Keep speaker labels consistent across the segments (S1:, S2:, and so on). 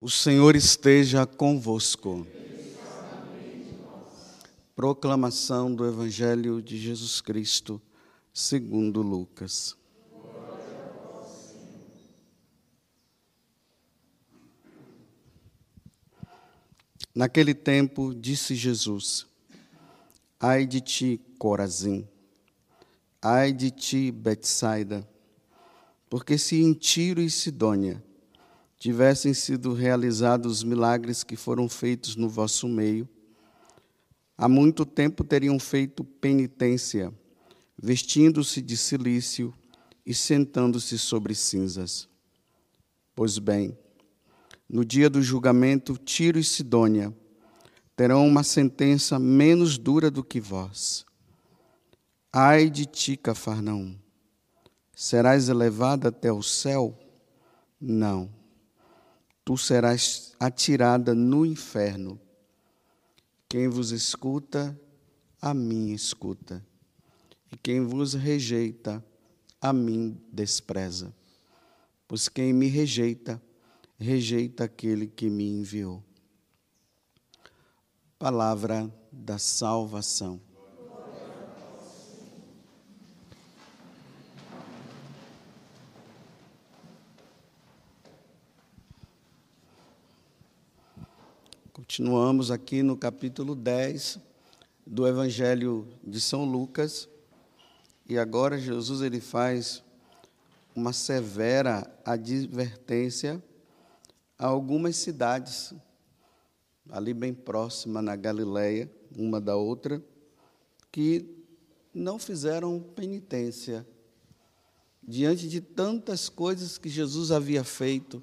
S1: O Senhor esteja convosco. Proclamação do Evangelho de Jesus Cristo, segundo Lucas. Naquele tempo, disse Jesus: Ai de ti, Corazim, ai de ti, Betsaida, porque se em Tiro e Sidônia tivessem sido realizados os milagres que foram feitos no vosso meio, há muito tempo teriam feito penitência, vestindo-se de silício e sentando-se sobre cinzas. Pois bem, no dia do julgamento, Tiro e Sidônia terão uma sentença menos dura do que vós. Ai de ti, Cafarnaum! Serás elevada até o céu? Não tu serás atirada no inferno. Quem vos escuta, a mim escuta. E quem vos rejeita, a mim despreza. Pois quem me rejeita, rejeita aquele que me enviou. Palavra da salvação. Continuamos aqui no capítulo 10 do Evangelho de São Lucas. E agora Jesus ele faz uma severa advertência a algumas cidades ali bem próxima na Galileia, uma da outra, que não fizeram penitência diante de tantas coisas que Jesus havia feito,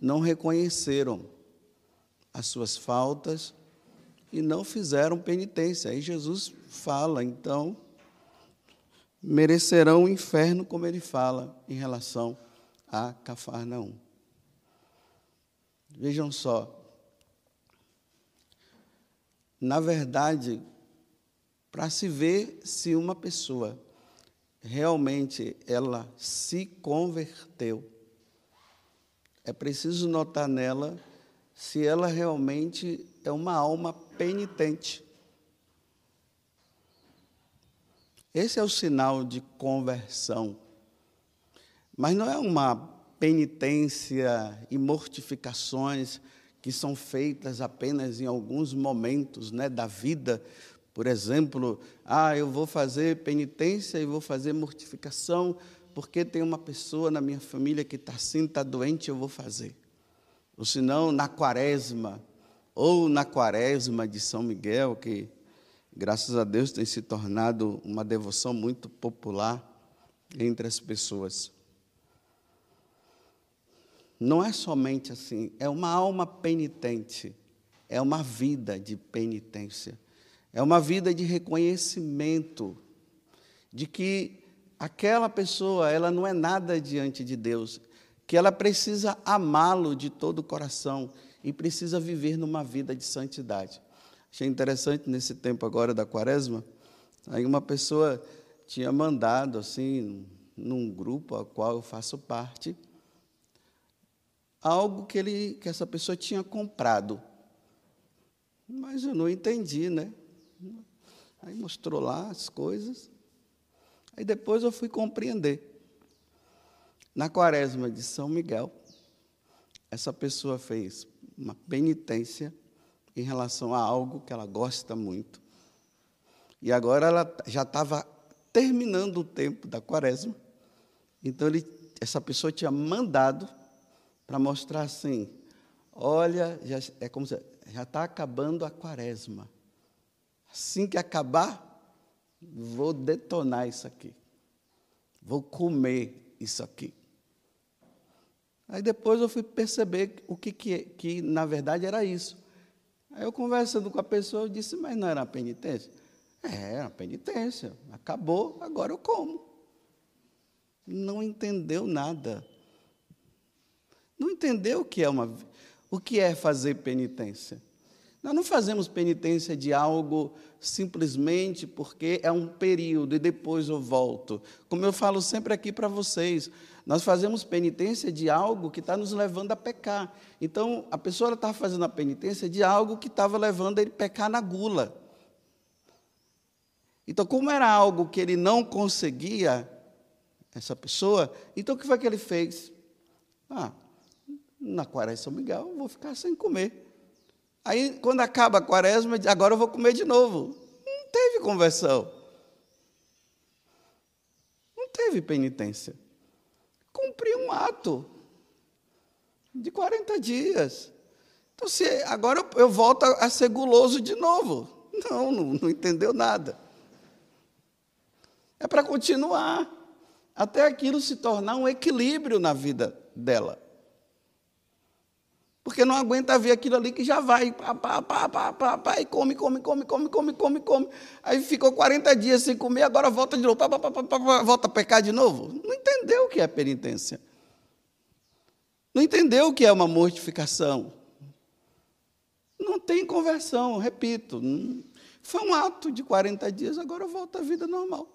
S1: não reconheceram as suas faltas e não fizeram penitência. Aí Jesus fala, então, merecerão o inferno, como ele fala em relação a Cafarnaum. Vejam só. Na verdade, para se ver se uma pessoa realmente ela se converteu, é preciso notar nela se ela realmente é uma alma penitente. Esse é o sinal de conversão. Mas não é uma penitência e mortificações que são feitas apenas em alguns momentos né, da vida. Por exemplo, ah, eu vou fazer penitência e vou fazer mortificação porque tem uma pessoa na minha família que está assim, está doente, eu vou fazer ou se não na quaresma, ou na quaresma de São Miguel, que graças a Deus tem se tornado uma devoção muito popular entre as pessoas. Não é somente assim, é uma alma penitente, é uma vida de penitência, é uma vida de reconhecimento de que aquela pessoa, ela não é nada diante de Deus, que ela precisa amá-lo de todo o coração e precisa viver numa vida de santidade. Achei interessante nesse tempo agora da quaresma, aí uma pessoa tinha mandado assim, num grupo ao qual eu faço parte, algo que ele que essa pessoa tinha comprado. Mas eu não entendi, né? Aí mostrou lá as coisas. Aí depois eu fui compreender. Na quaresma de São Miguel, essa pessoa fez uma penitência em relação a algo que ela gosta muito. E agora ela já estava terminando o tempo da quaresma. Então ele, essa pessoa tinha mandado para mostrar assim: olha, já, é como se já está acabando a quaresma. Assim que acabar, vou detonar isso aqui. Vou comer isso aqui. Aí depois eu fui perceber o que, que, que na verdade era isso. Aí eu conversando com a pessoa, eu disse, mas não era uma penitência? É, era uma penitência. Acabou, agora eu como. Não entendeu nada. Não entendeu o que é uma o que é fazer penitência. Nós não fazemos penitência de algo simplesmente porque é um período e depois eu volto. Como eu falo sempre aqui para vocês, nós fazemos penitência de algo que está nos levando a pecar. Então, a pessoa está fazendo a penitência de algo que estava levando ele a pecar na gula. Então, como era algo que ele não conseguia, essa pessoa, então o que foi que ele fez? Ah, na quaresma São Miguel, eu vou ficar sem comer. Aí, quando acaba a quaresma, agora eu vou comer de novo. Não teve conversão. Não teve penitência. Cumpri um ato de 40 dias. Então, se agora eu volto a ser guloso de novo. Não, não, não entendeu nada. É para continuar, até aquilo se tornar um equilíbrio na vida dela porque não aguenta ver aquilo ali que já vai, pá, pá, pá, pá, pá, pá, e come, come, come, come, come, come, come. Aí ficou 40 dias sem comer, agora volta de novo, pá, pá, pá, pá, pá, volta a pecar de novo. Não entendeu o que é penitência. Não entendeu o que é uma mortificação. Não tem conversão, repito. Foi um ato de 40 dias, agora volta à vida normal.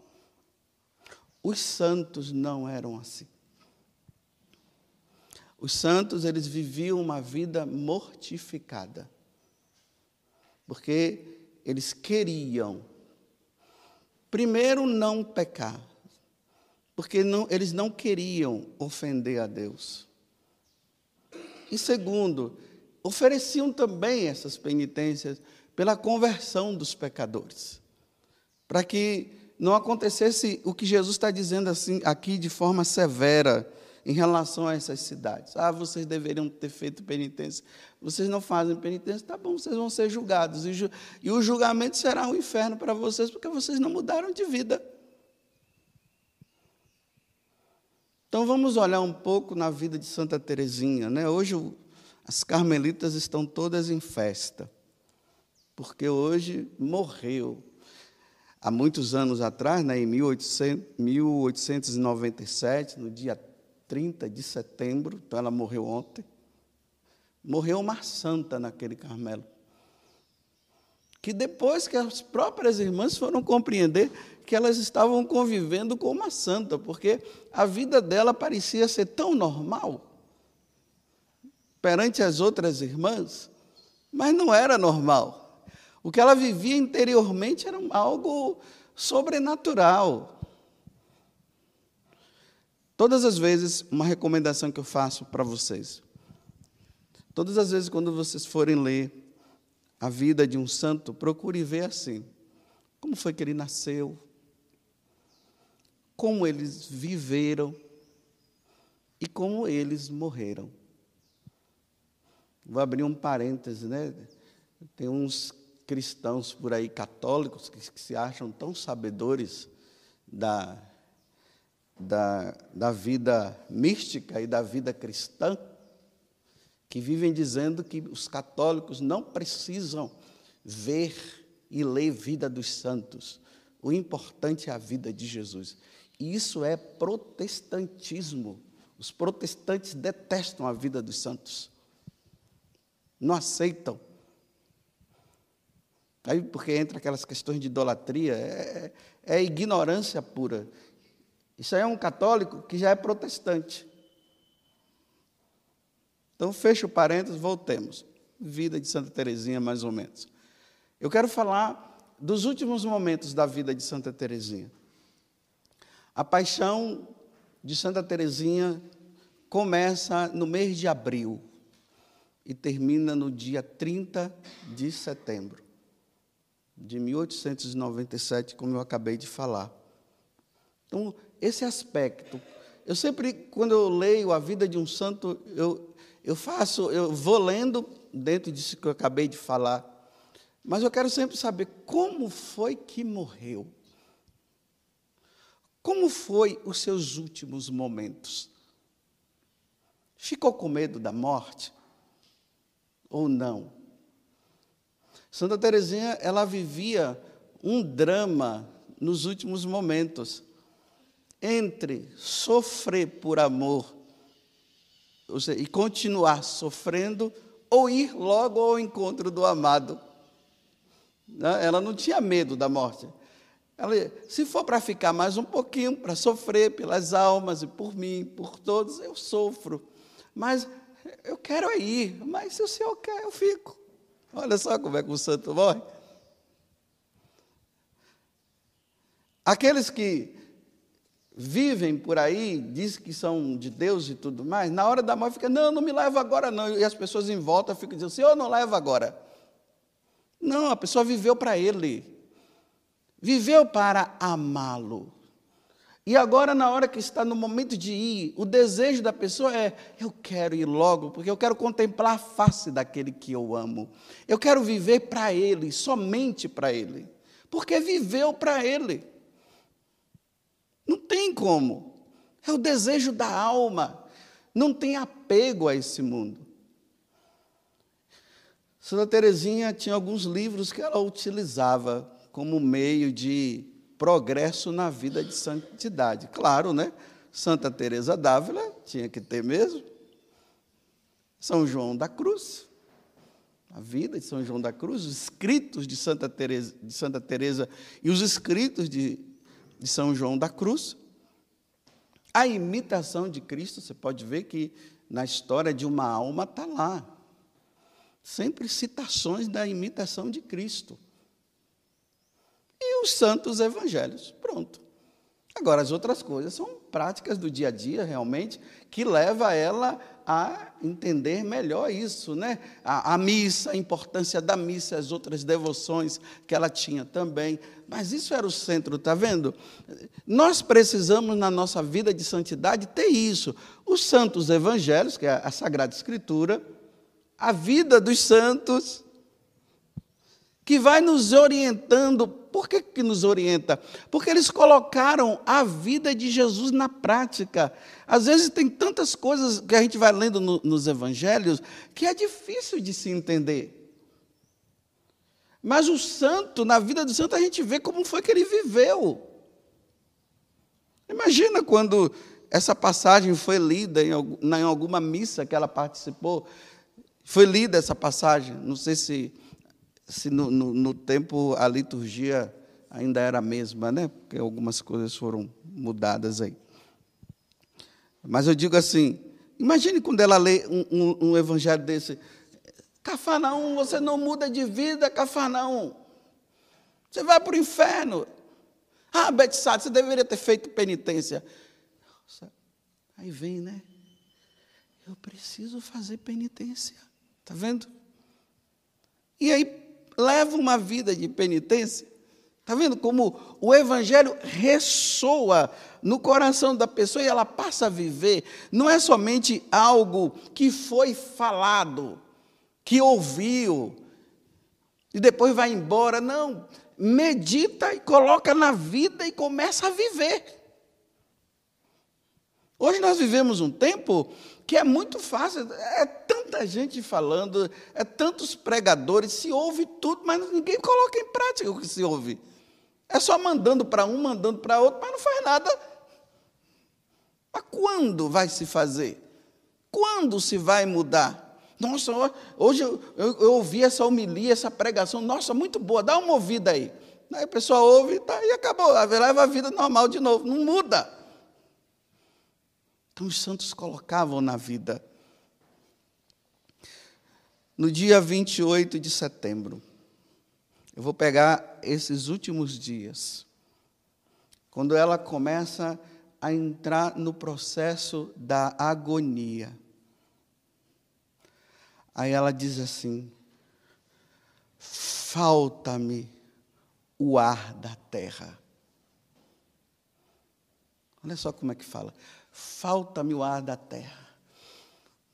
S1: Os santos não eram assim. Os santos, eles viviam uma vida mortificada. Porque eles queriam, primeiro, não pecar. Porque não, eles não queriam ofender a Deus. E segundo, ofereciam também essas penitências pela conversão dos pecadores. Para que não acontecesse o que Jesus está dizendo assim aqui de forma severa em relação a essas cidades. Ah, vocês deveriam ter feito penitência. Vocês não fazem penitência, tá bom, vocês vão ser julgados. E, ju e o julgamento será um inferno para vocês, porque vocês não mudaram de vida. Então vamos olhar um pouco na vida de Santa Teresinha. Né? Hoje as carmelitas estão todas em festa, porque hoje morreu. Há muitos anos atrás, né, em 1800, 1897, no dia 30 de setembro, então ela morreu ontem. Morreu uma santa naquele Carmelo. Que depois que as próprias irmãs foram compreender que elas estavam convivendo com uma santa, porque a vida dela parecia ser tão normal perante as outras irmãs, mas não era normal. O que ela vivia interiormente era algo sobrenatural. Todas as vezes, uma recomendação que eu faço para vocês. Todas as vezes, quando vocês forem ler a vida de um santo, procure ver assim: como foi que ele nasceu, como eles viveram e como eles morreram. Vou abrir um parêntese, né? Tem uns cristãos por aí católicos que, que se acham tão sabedores da da, da vida mística e da vida cristã, que vivem dizendo que os católicos não precisam ver e ler vida dos santos. O importante é a vida de Jesus. E isso é protestantismo. Os protestantes detestam a vida dos santos. Não aceitam. Aí, porque entra aquelas questões de idolatria, é, é ignorância pura. Isso aí é um católico que já é protestante. Então, fecha o parênteses, voltemos. Vida de Santa Teresinha, mais ou menos. Eu quero falar dos últimos momentos da vida de Santa Teresinha. A paixão de Santa Teresinha começa no mês de abril e termina no dia 30 de setembro de 1897, como eu acabei de falar. Então, esse aspecto. Eu sempre, quando eu leio a vida de um santo, eu, eu faço, eu vou lendo dentro disso que eu acabei de falar, mas eu quero sempre saber como foi que morreu. Como foi os seus últimos momentos? Ficou com medo da morte ou não? Santa Teresinha, ela vivia um drama nos últimos momentos entre sofrer por amor seja, e continuar sofrendo ou ir logo ao encontro do amado. Né? Ela não tinha medo da morte. Ela, se for para ficar mais um pouquinho, para sofrer pelas almas e por mim, por todos, eu sofro. Mas eu quero ir, mas se o senhor quer, eu fico. Olha só como é que o santo morre. Aqueles que vivem por aí, dizem que são de Deus e tudo mais, na hora da morte fica, não, não me leva agora não. E as pessoas em volta ficam dizendo, Senhor, não leva agora. Não, a pessoa viveu para Ele. Viveu para amá-lo. E agora, na hora que está no momento de ir, o desejo da pessoa é: eu quero ir logo, porque eu quero contemplar a face daquele que eu amo. Eu quero viver para Ele, somente para Ele. Porque viveu para Ele. Tem como. É o desejo da alma. Não tem apego a esse mundo. Santa Teresinha tinha alguns livros que ela utilizava como meio de progresso na vida de santidade. Claro, né? Santa Teresa d'Ávila tinha que ter mesmo. São João da Cruz, a vida de São João da Cruz, os escritos de Santa Teresa, de Santa Teresa e os escritos de de São João da Cruz. A imitação de Cristo, você pode ver que na história de uma alma está lá. Sempre citações da imitação de Cristo. E os santos evangelhos. Pronto. Agora, as outras coisas são práticas do dia a dia, realmente, que leva ela a entender melhor isso, né? A, a, missa, a importância da missa, as outras devoções que ela tinha também. Mas isso era o centro, tá vendo? Nós precisamos na nossa vida de santidade ter isso. Os santos evangelhos, que é a Sagrada Escritura, a vida dos santos, que vai nos orientando. Por que, que nos orienta? Porque eles colocaram a vida de Jesus na prática. Às vezes tem tantas coisas que a gente vai lendo no, nos evangelhos que é difícil de se entender. Mas o santo, na vida do santo, a gente vê como foi que ele viveu. Imagina quando essa passagem foi lida em, em alguma missa que ela participou. Foi lida essa passagem, não sei se se no, no, no, tempo a liturgia ainda era a mesma, né? Porque algumas coisas foram mudadas aí. Mas eu digo assim: imagine quando ela lê um, um, um evangelho desse. Cafarnaum, você não muda de vida, Cafarnaum. Você vai para o inferno. Ah, Betsade, você deveria ter feito penitência. Aí vem, né? Eu preciso fazer penitência. Está vendo? E aí leva uma vida de penitência. Está vendo como o Evangelho ressoa no coração da pessoa e ela passa a viver? Não é somente algo que foi falado, que ouviu e depois vai embora. Não. Medita e coloca na vida e começa a viver. Hoje nós vivemos um tempo que é muito fácil, é tanta gente falando, é tantos pregadores, se ouve tudo, mas ninguém coloca em prática o que se ouve. É só mandando para um, mandando para outro, mas não faz nada. Mas quando vai se fazer? Quando se vai mudar? Nossa, hoje eu, eu, eu ouvi essa homilia, essa pregação, nossa, muito boa, dá uma ouvida aí. Aí a pessoa ouve tá, e acabou, leva a vida normal de novo, não muda. Então os santos colocavam na vida. No dia 28 de setembro, eu vou pegar esses últimos dias, quando ela começa a entrar no processo da agonia. Aí ela diz assim: falta-me o ar da terra. Olha só como é que fala falta-me o ar da terra.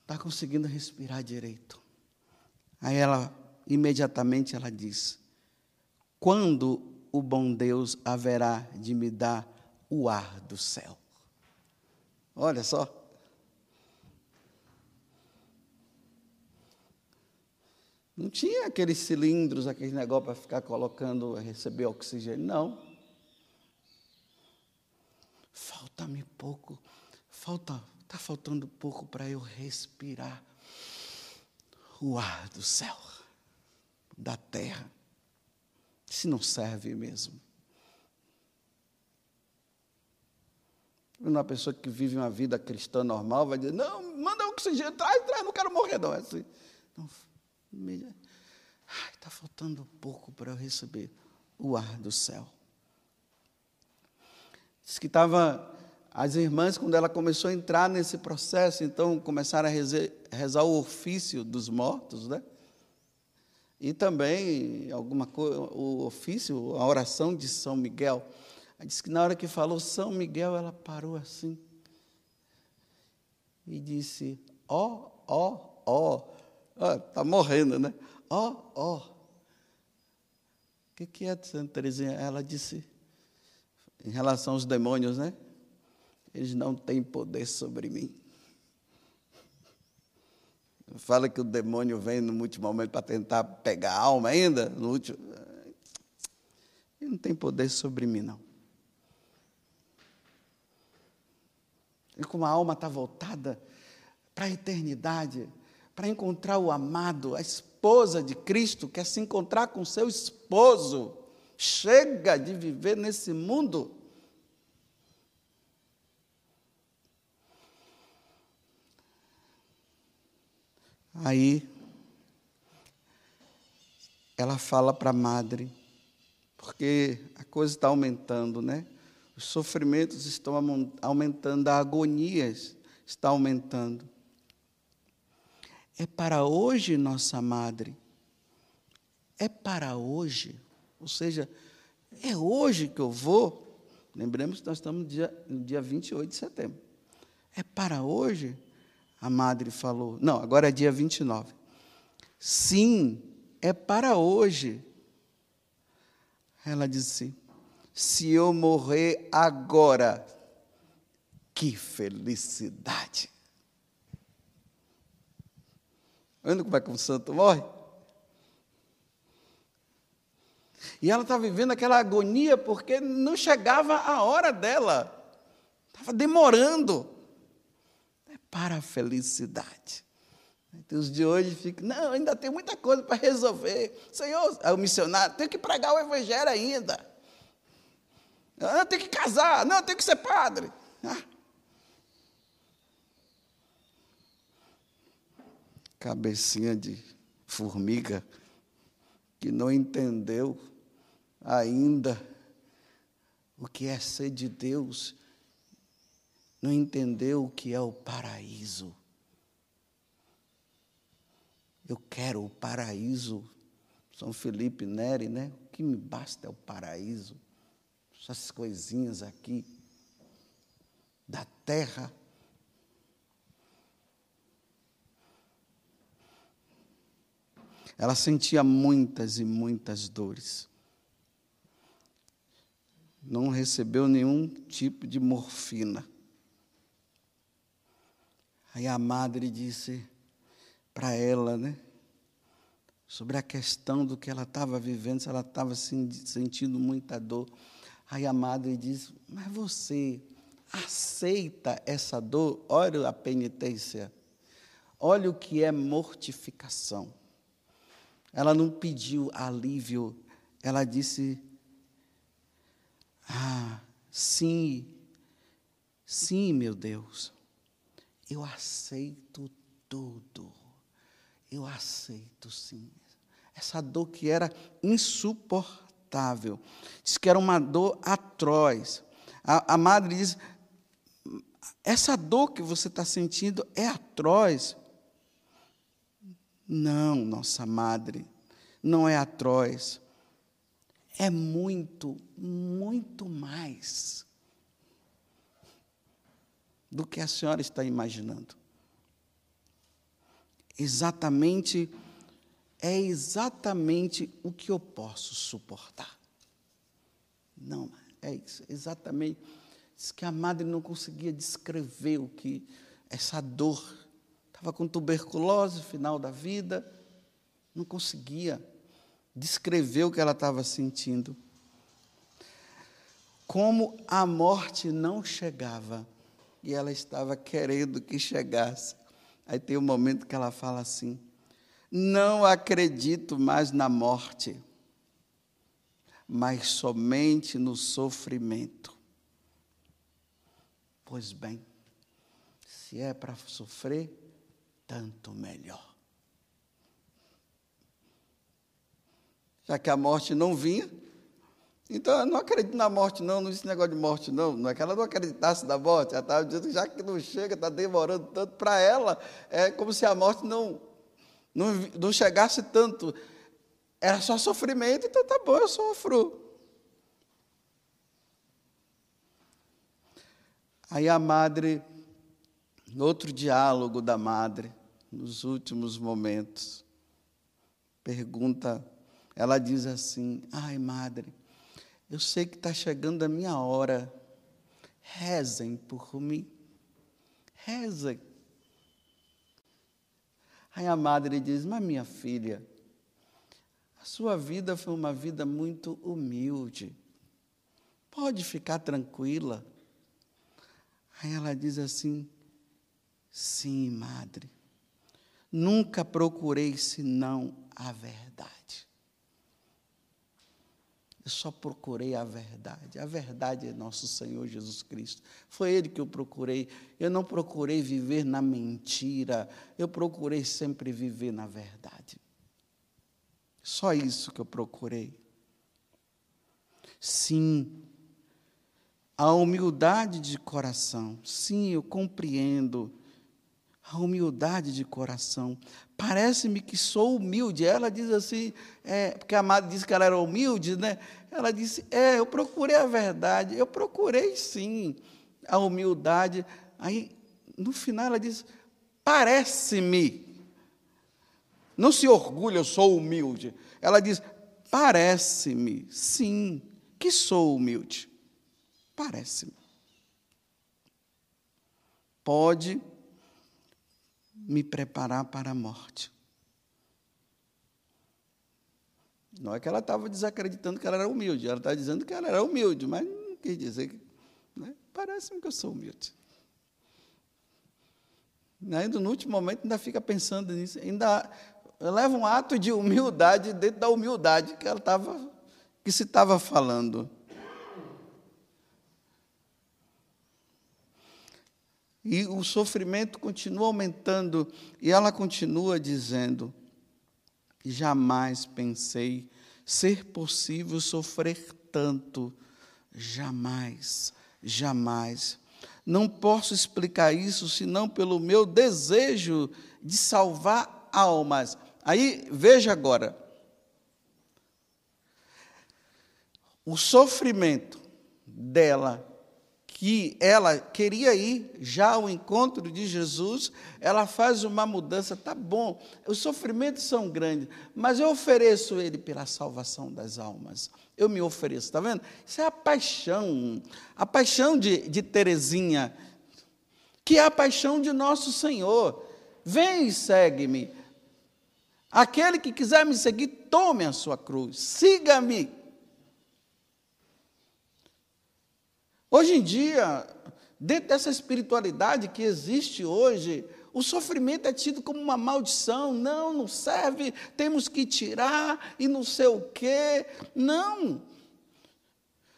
S1: Está conseguindo respirar direito. Aí ela, imediatamente, ela diz: Quando o bom Deus haverá de me dar o ar do céu? Olha só. Não tinha aqueles cilindros, aqueles negócio para ficar colocando, receber oxigênio, não. Falta-me pouco falta, está faltando pouco para eu respirar. O ar do céu, da terra. Se não serve mesmo. Uma pessoa que vive uma vida cristã normal vai dizer: Não, manda oxigênio, traz, traz, não quero morrer, não. É assim. Não, está faltando pouco para eu receber o ar do céu. Diz que estava. As irmãs, quando ela começou a entrar nesse processo, então começaram a rezar, o ofício dos mortos, né? E também alguma coisa, o ofício, a oração de São Miguel. Ela disse que na hora que falou São Miguel, ela parou assim e disse: Ó, ó, ó. Está morrendo, né? Ó, ó. O que, que é, Santa Teresinha? Ela disse, em relação aos demônios, né? Eles não têm poder sobre mim. Fala que o demônio vem no último momento para tentar pegar a alma ainda, no último. Ele não tem poder sobre mim, não. E como a alma está voltada para a eternidade, para encontrar o amado, a esposa de Cristo, quer se encontrar com seu esposo. Chega de viver nesse mundo. Aí, ela fala para a madre, porque a coisa está aumentando, né? Os sofrimentos estão aumentando, a agonia está aumentando. É para hoje, nossa madre. É para hoje. Ou seja, é hoje que eu vou. Lembremos que nós estamos no dia, no dia 28 de setembro. É para hoje? A madre falou. Não, agora é dia 29. Sim, é para hoje. Ela disse: se eu morrer agora, que felicidade. Vendo como é que o santo morre? E ela está vivendo aquela agonia porque não chegava a hora dela. Estava demorando. Para a felicidade. Os de hoje ficam, não, ainda tem muita coisa para resolver. Senhor, é o missionário, tem que pregar o evangelho ainda. Eu tenho que casar, não, tenho que ser padre. Ah. cabecinha de formiga, que não entendeu ainda o que é ser de Deus, não entendeu o que é o paraíso. Eu quero o paraíso. São Felipe Neri, né? O que me basta é o paraíso. Essas coisinhas aqui da terra Ela sentia muitas e muitas dores. Não recebeu nenhum tipo de morfina. Aí a madre disse para ela, né? Sobre a questão do que ela estava vivendo, se ela estava sentindo muita dor. Aí a madre disse: Mas você aceita essa dor? Olha a penitência. Olha o que é mortificação. Ela não pediu alívio, ela disse: Ah, sim, sim, meu Deus, eu aceito tudo, eu aceito sim. Essa dor que era insuportável, diz que era uma dor atroz. A, a madre diz: essa dor que você está sentindo é atroz. Não, nossa madre, não é atroz. É muito, muito mais do que a senhora está imaginando. Exatamente, é exatamente o que eu posso suportar. Não, é isso, exatamente. Diz que a madre não conseguia descrever o que essa dor estava com tuberculose, final da vida, não conseguia descrever o que ela estava sentindo. Como a morte não chegava e ela estava querendo que chegasse. Aí tem um momento que ela fala assim: Não acredito mais na morte, mas somente no sofrimento. Pois bem, se é para sofrer, tanto melhor. Já que a morte não vinha, então eu não acredito na morte, não, não existe negócio de morte, não. Não é que ela não acreditasse na morte, ela estava dizendo já que não chega, está demorando tanto para ela, é como se a morte não, não, não chegasse tanto. Era só sofrimento, então tá bom, eu sofro. Aí a madre, outro diálogo da madre, nos últimos momentos, pergunta, ela diz assim: Ai, madre, eu sei que está chegando a minha hora, rezem por mim, rezem. Aí a madre diz: Mas minha filha, a sua vida foi uma vida muito humilde, pode ficar tranquila. Aí ela diz assim: Sim, madre, nunca procurei senão a verdade. Eu só procurei a verdade. A verdade é nosso Senhor Jesus Cristo. Foi Ele que eu procurei. Eu não procurei viver na mentira. Eu procurei sempre viver na verdade. Só isso que eu procurei. Sim, a humildade de coração. Sim, eu compreendo. A humildade de coração. Parece-me que sou humilde. Ela diz assim, é, porque a amada disse que ela era humilde, né? Ela disse: É, eu procurei a verdade, eu procurei sim a humildade. Aí, no final, ela diz: Parece-me. Não se orgulha, eu sou humilde. Ela diz: Parece-me, sim, que sou humilde. Parece-me. Pode me preparar para a morte. Não é que ela estava desacreditando que ela era humilde, ela está dizendo que ela era humilde, mas não quis dizer que. Né? Parece-me que eu sou humilde. Ainda no último momento ainda fica pensando nisso, ainda leva um ato de humildade dentro da humildade que ela estava, que se estava falando. E o sofrimento continua aumentando, e ela continua dizendo: jamais pensei ser possível sofrer tanto, jamais, jamais. Não posso explicar isso senão pelo meu desejo de salvar almas. Aí, veja agora. O sofrimento dela que ela queria ir já ao encontro de Jesus, ela faz uma mudança, tá bom, os sofrimentos são grandes, mas eu ofereço ele pela salvação das almas. Eu me ofereço, está vendo? Isso é a paixão, a paixão de, de Terezinha, que é a paixão de nosso Senhor. Vem e segue-me. Aquele que quiser me seguir, tome a sua cruz, siga-me. Hoje em dia, dentro dessa espiritualidade que existe hoje, o sofrimento é tido como uma maldição. Não, não serve, temos que tirar e não sei o quê. Não.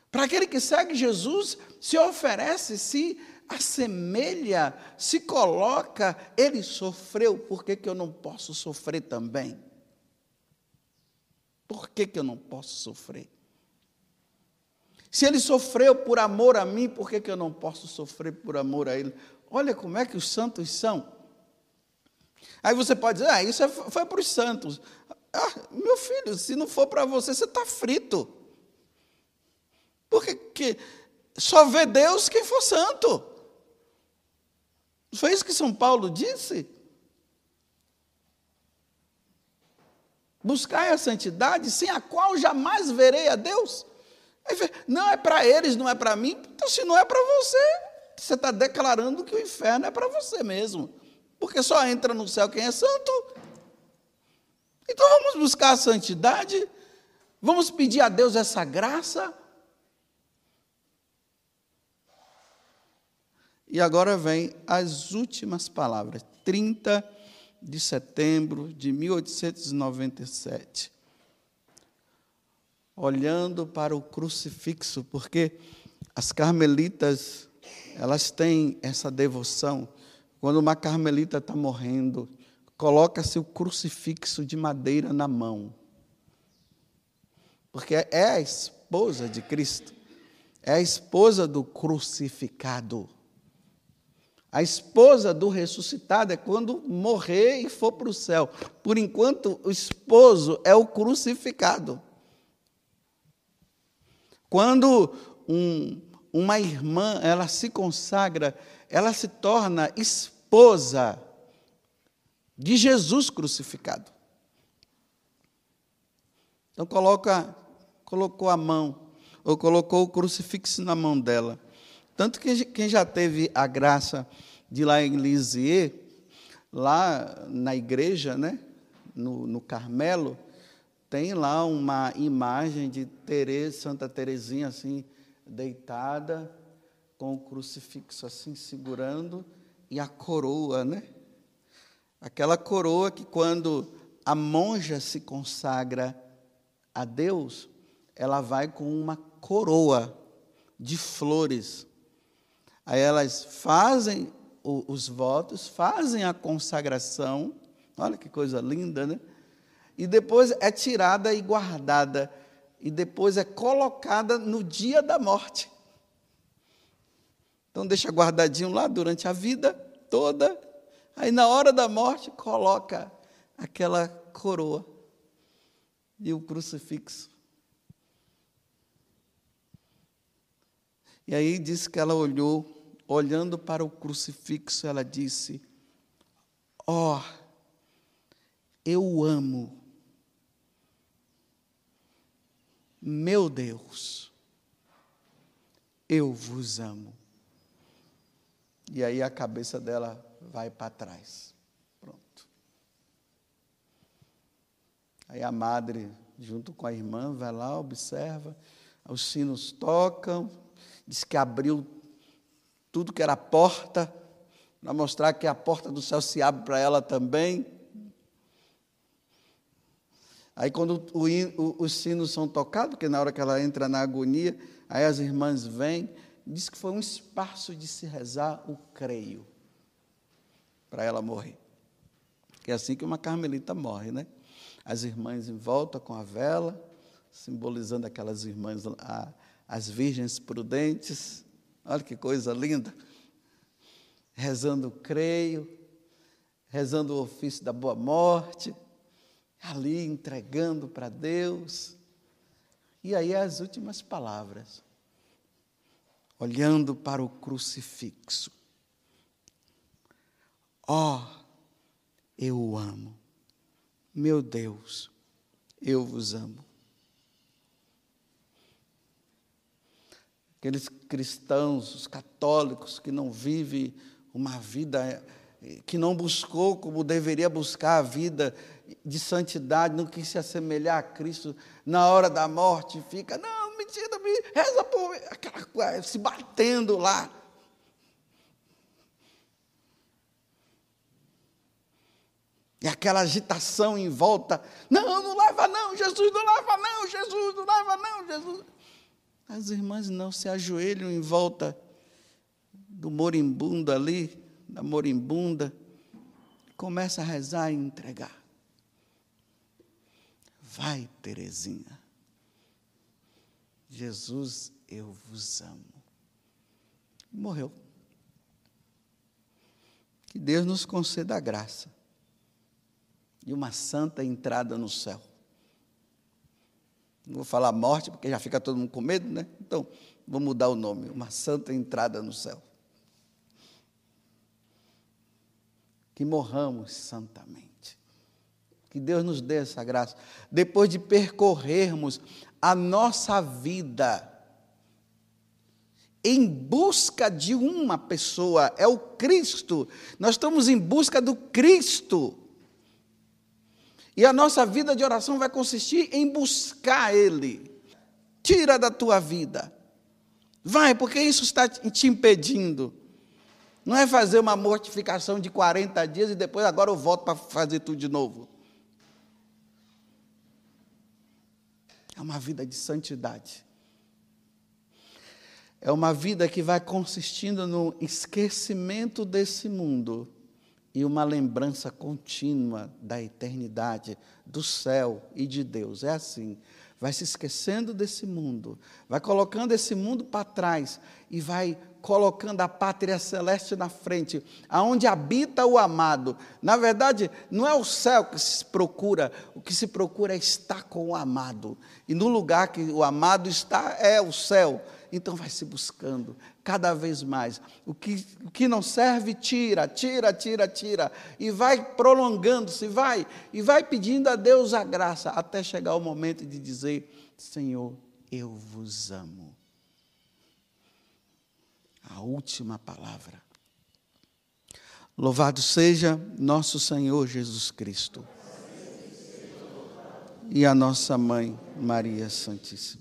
S1: Para aquele que segue Jesus, se oferece, se assemelha, se coloca, ele sofreu, por que, que eu não posso sofrer também? Por que, que eu não posso sofrer? Se ele sofreu por amor a mim, por que, que eu não posso sofrer por amor a ele? Olha como é que os santos são. Aí você pode dizer, ah, isso é, foi para os santos. Ah, meu filho, se não for para você, você está frito. Porque que só vê Deus quem for santo. Foi isso que São Paulo disse? Buscai a santidade, sem a qual jamais verei a Deus. Não é para eles, não é para mim. Então, se não é para você, você está declarando que o inferno é para você mesmo. Porque só entra no céu quem é santo. Então vamos buscar a santidade, vamos pedir a Deus essa graça. E agora vem as últimas palavras, 30 de setembro de 1897, olhando para o crucifixo, porque as carmelitas, elas têm essa devoção. Quando uma carmelita está morrendo, coloca-se o crucifixo de madeira na mão. Porque é a esposa de Cristo, é a esposa do crucificado. A esposa do ressuscitado é quando morrer e for para o céu. Por enquanto, o esposo é o crucificado. Quando um, uma irmã ela se consagra, ela se torna esposa de Jesus crucificado. Então coloca, colocou a mão, ou colocou o crucifixo na mão dela. Tanto que quem já teve a graça de ir lá em Lisieux, lá na igreja, né, no, no Carmelo, tem lá uma imagem de Teresa, Santa Teresinha assim deitada com o crucifixo assim segurando e a coroa, né? Aquela coroa que quando a monja se consagra a Deus, ela vai com uma coroa de flores Aí elas fazem os votos, fazem a consagração, olha que coisa linda, né? E depois é tirada e guardada, e depois é colocada no dia da morte. Então deixa guardadinho lá durante a vida toda, aí na hora da morte coloca aquela coroa e o crucifixo. E aí diz que ela olhou, olhando para o crucifixo, ela disse: Ó, oh, eu amo, meu Deus, eu vos amo. E aí a cabeça dela vai para trás. Pronto. Aí a madre, junto com a irmã, vai lá, observa, os sinos tocam, diz que abriu tudo que era porta, para mostrar que a porta do céu se abre para ela também. Aí, quando o, o, os sinos são tocados, porque na hora que ela entra na agonia, aí as irmãs vêm, diz que foi um espaço de se rezar o creio, para ela morrer. Que é assim que uma carmelita morre, né? As irmãs em volta com a vela, simbolizando aquelas irmãs as virgens prudentes. Olha que coisa linda. Rezando creio, rezando o ofício da boa morte, ali entregando para Deus. E aí as últimas palavras, olhando para o crucifixo. Ó, oh, eu o amo. Meu Deus, eu vos amo. aqueles cristãos, os católicos que não vivem uma vida, que não buscou como deveria buscar a vida de santidade, não quis se assemelhar a Cristo na hora da morte, fica, não, mentira, me reza por aquela se batendo lá. E aquela agitação em volta, não, não leva não, Jesus não leva não, Jesus não leva não, Jesus. As irmãs não se ajoelham em volta do moribundo ali, da moribunda, começa a rezar e entregar. Vai, Terezinha. Jesus, eu vos amo. Morreu. Que Deus nos conceda a graça e uma santa entrada no céu. Não vou falar morte, porque já fica todo mundo com medo, né? Então, vou mudar o nome, uma santa entrada no céu. Que morramos santamente. Que Deus nos dê essa graça. Depois de percorrermos a nossa vida em busca de uma pessoa, é o Cristo. Nós estamos em busca do Cristo. E a nossa vida de oração vai consistir em buscar Ele. Tira da tua vida. Vai, porque isso está te impedindo. Não é fazer uma mortificação de 40 dias e depois agora eu volto para fazer tudo de novo. É uma vida de santidade. É uma vida que vai consistindo no esquecimento desse mundo e uma lembrança contínua da eternidade, do céu e de Deus. É assim. Vai se esquecendo desse mundo, vai colocando esse mundo para trás e vai colocando a pátria celeste na frente, aonde habita o amado. Na verdade, não é o céu que se procura, o que se procura é estar com o amado. E no lugar que o amado está é o céu. Então vai se buscando cada vez mais. O que, o que não serve, tira, tira, tira, tira. E vai prolongando-se, vai, e vai pedindo a Deus a graça, até chegar o momento de dizer: Senhor, eu vos amo a última palavra. Louvado seja nosso Senhor Jesus Cristo e a nossa mãe Maria Santíssima.